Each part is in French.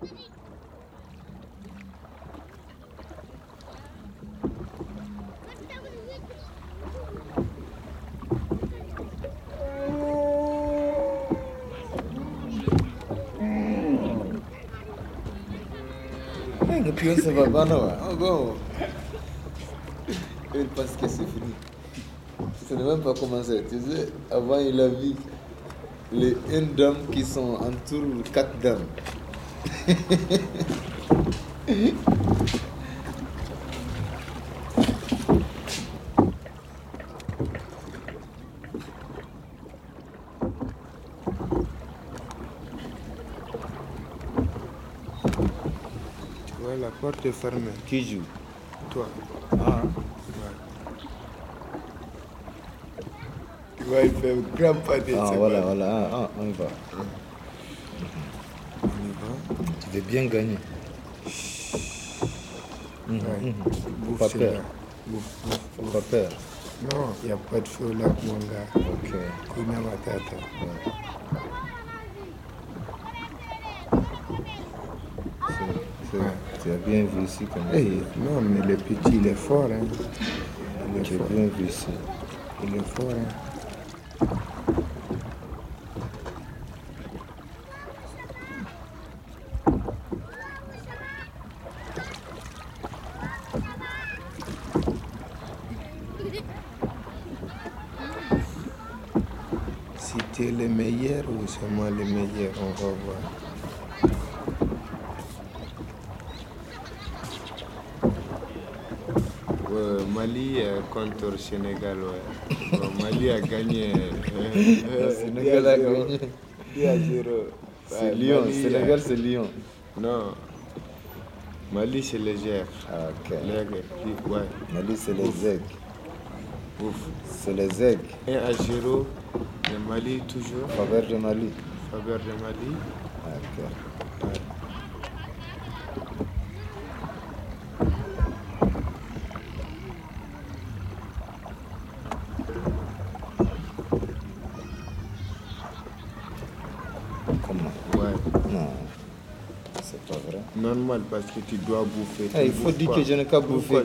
Et puis on se va pas, non Oh, bon. Il pense que c'est fini. Ça n'a même pas commencé. Tu sais, avant, il a vu les une dame qui sont entourent quatre dames. Tu vois, la porte est fermée. Qui joue? Toi. Ah, Tu vois, il fait un grand pas de ah voilà, voilà. Ah, ah, on y va. Veux bien gagner. Mhm, Ouais. mhm. Pas peur. Pas peur. Non, il n'y a pas de feu là, mon gars. Ok. Kuna matata. C'est- Tu as bien vu ici comme Hey, non, mais le petit, il est fort. Hein. Il est Tu fort. bien vu ici. Il est fort. Hein. Si tu es le meilleur ou c'est moi le meilleur, on va voir. Ouais, Mali contre Sénégal, ouais. Bon, Mali a gagné. Le Sénégal a gagné. 2 à 0. C'est Lyon. Sénégal, euh, c'est Lyon. Non. Mali, c'est légère. Ah, ok. Ouais. Mali, c'est les aigles. Ouf. C'est les aigles. 1 à 0. Le Mali, toujours. Faveur de Mali. Faveur de Mali. Ah, ok. Ouais. Comment Ouais. Non. C'est pas vrai. Normal parce que tu dois bouffer. Eh, il faut dire pas. que je n'ai qu'à bouffer.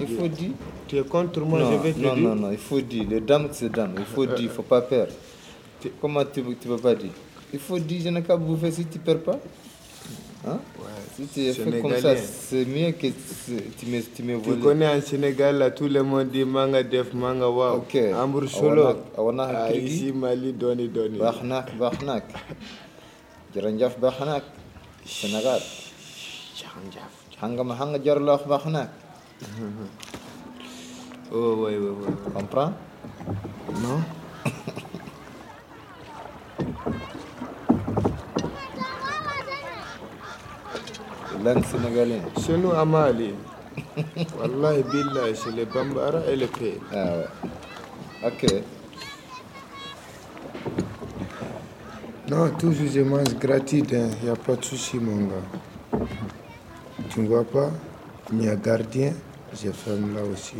Il faut dire. Tu es contre moi, non, je vais te non, dire. non, non, il faut dire. Les dames, c'est dames. Il faut dire, il ne faut pas perdre. Tu- Comment tu ne peux pas dire? Il faut dire, je n'ai qu'à bouffer si tu ne perds pas. Hein? Ouais. Si tu es fait comme ça, c'est mieux que tu me, tu me Tu connais en Sénégal, là, tout le monde dit manga def, manga wow. Ok. Ambour solo. Awana- awana Ah, ici, Mali, doni, doni. Bahnak, bahnak. Jaranjaf bahnak. Sénégal. Tchangjaf. Hanga mahanga jarloh bahnak. Oh, ouais, ouais, ouais. ouais. Comprends Non Langue sénégalaise. Chez nous, à Mali. Wallahi, billah, c'est le Bambara et le P. Ah ouais. Ok. Non, toujours je mange gratuit, il n'y a pas de souci, mon gars. Tu ne vois pas? Il y a gardien, je ferme là aussi.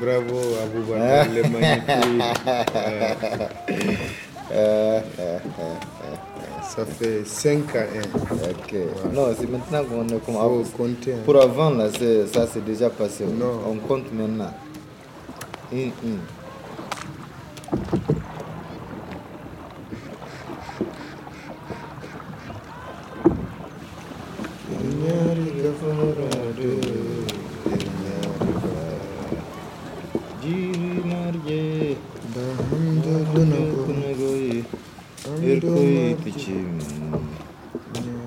Bravo, le magnifique. Ça fait 5 à 1. ok. Non, c'est maintenant qu'on est comme avant. compter. hein. Pour avant, là, ça c'est déjà passé. Non. On compte maintenant. Hum, hum. Erkoy biçim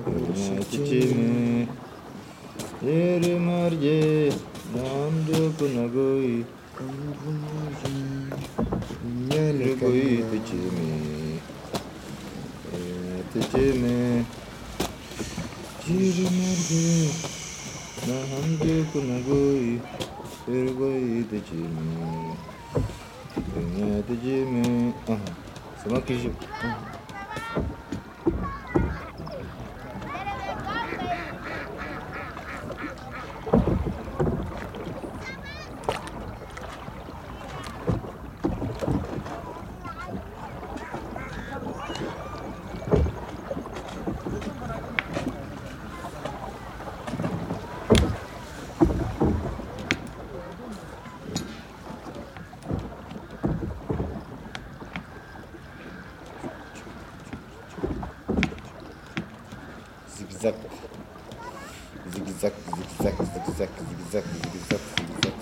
Erma biçimi Yeri marge Nandu kunagoy Erkoy biçimi Biçimi Yeri marge Nandu kunagoy Erkoy biçimi Pichimi Pichimi C'est moi qui Zigzag, zigzag, zigzag, zigzag, zigzag,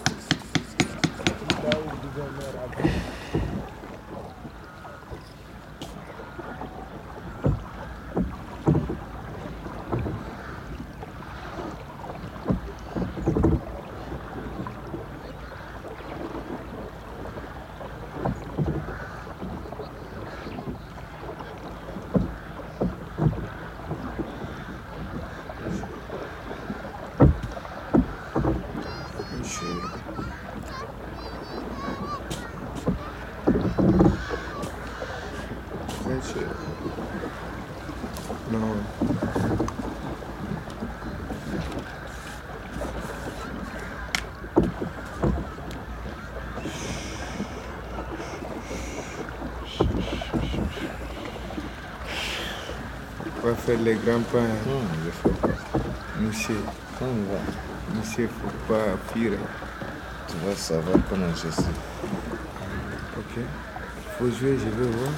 va faire les grands pas. hein. Monsieur, on va, monsieur, faut pas fuir. hein. tu vas savoir comment je suis. Ok. Faut jouer, je veux voir.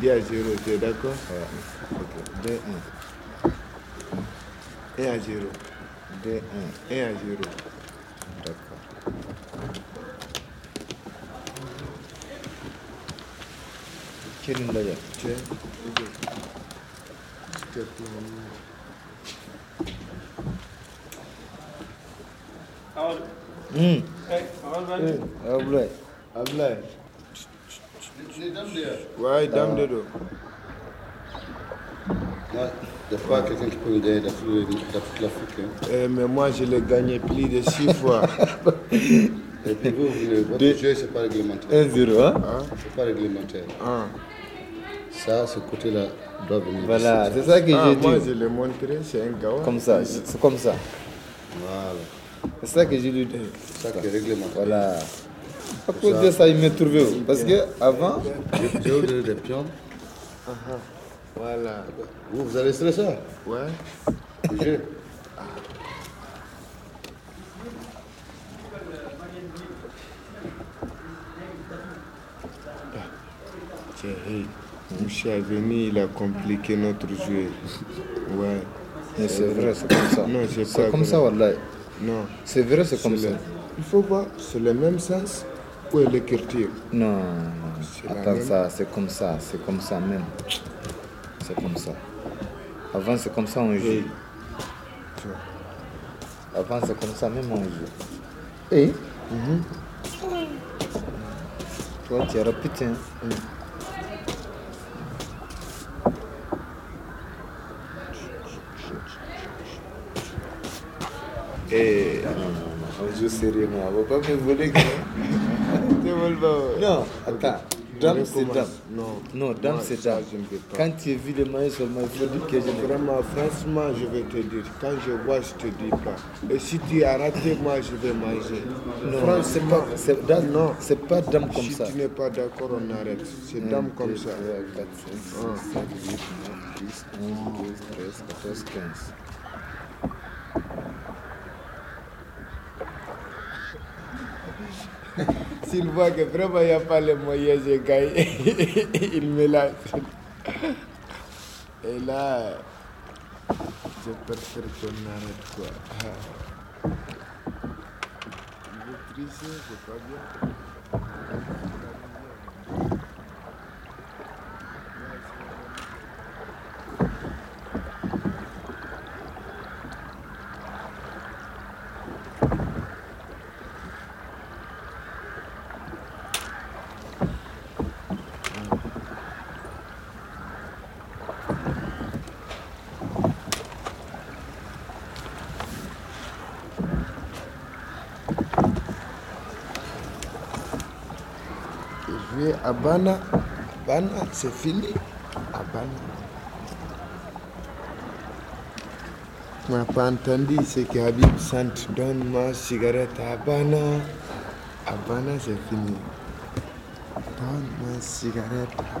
Bien à zéro, tu es d'accord? Ouais. Ok. 2, 1 à 0. 1. 2, 1. 1 à 0. D'accord. Te plaît. Hum. Ablaye. Ablaye. Ouais, dame de dos. Il n'y a pas quelqu'un qui peut d'Afrique hein. Euh, mais moi, je l'ai gagné plus de 6 fois. Et puis vous, vous- votre Deux. jeu, ce n'est pas réglementaire. 1-0, hein Hein? C'est pas réglementaire. Ah, Ça, ce côté-là doit venir. Voilà, c'est ça que Ah, j'ai moi, dit. je l'ai montré, c'est un gars. Comme ça, c'est comme ça. Voilà. C'est ça que j'ai lui dit. C'est ça qui est réglementaire. Voilà. À cause de ça, il m'a trouvé. Parce que avant, J'ai- donné des pions. Voilà. Vous, vous avez laissé ça Ouais. Le jeu. Hey. Monsieur est venu, il a compliqué notre jeu. Ouais. mais c'est vrai, c'est comme ça. Non, c'est comme vrai. ça, Wallah. Non. C'est vrai, c'est comme ça. le- Il faut voir, c'est le même sens où est l'écriture? Non, Attends, même. ça, c'est comme ça, c'est comme ça même. C'est comme ça. Avant, c'est comme ça, on joue. Hey. Avant, c'est comme ça, même on joue. Et Toi, tu es rapide, hein. Non, non, non, on joue sérieusement. On va pas me voler. quoi. Tu veux pas non, attends. Dame, c'est dame. Non. Non, dame, c'est dame. je ne peux pas. Quand tu vu le maillot seulement, il faut dire que je Vraiment, franchement, je vais te dire, quand je vois, je te dis pas. Et si tu as raté, moi, je vais manger. Non, Franchement, c'est pas, c'est dame, Non. c'est pas dame comme si ça. tu n'es pas d'accord, on arrête. C'est dame comme ça. 4, 5, 6, 7, 8, 9, 10, 11, 12, 13, 14, 15. S'il voit que vraiment il n'y a pas les moyens, il me lâche. Et là, je préfère qu'on arrête quoi. tricher, c'est pas bien. Je vais à Bana. Bana, c'est fini. À Bana. On n'a pas entendu ce que Habib Sant donne ma cigarette à Bana. À Bana, c'est fini. Donne ma cigarette à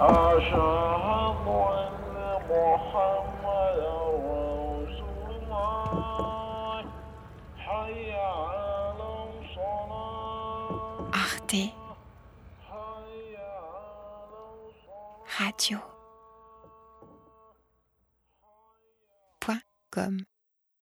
أشهد أن محمدا رسول الله حي على الصلاة Arte حي على الصلاة Radio. Point com.